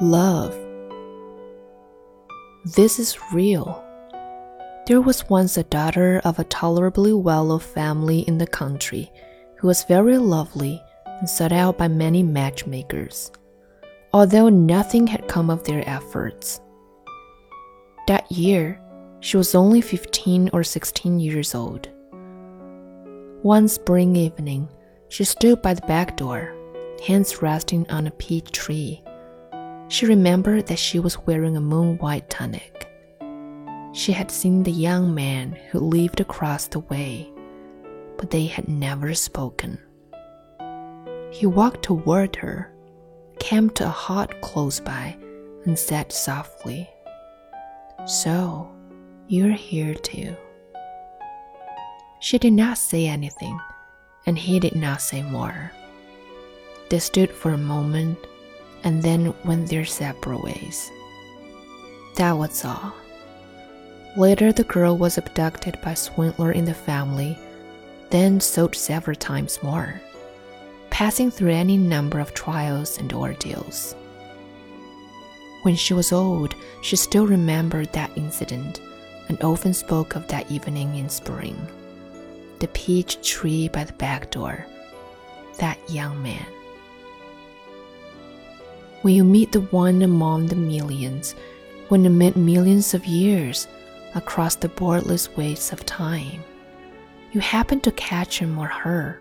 Love. This is real. There was once a daughter of a tolerably well off family in the country who was very lovely and sought out by many matchmakers, although nothing had come of their efforts. That year, she was only 15 or 16 years old. One spring evening, she stood by the back door, hands resting on a peach tree. She remembered that she was wearing a moon white tunic. She had seen the young man who lived across the way, but they had never spoken. He walked toward her, came to a hut close by, and said softly, So, you're here too. She did not say anything, and he did not say more. They stood for a moment and then went their separate ways. That was all. Later, the girl was abducted by swindler in the family, then sold several times more, passing through any number of trials and ordeals. When she was old, she still remembered that incident and often spoke of that evening in spring. The peach tree by the back door, that young man. When you meet the one among the millions, when amid millions of years, across the boardless wastes of time, you happen to catch him or her,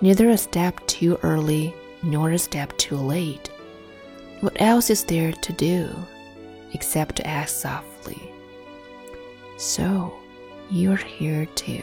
neither a step too early nor a step too late. What else is there to do except to ask softly? So, you're here too.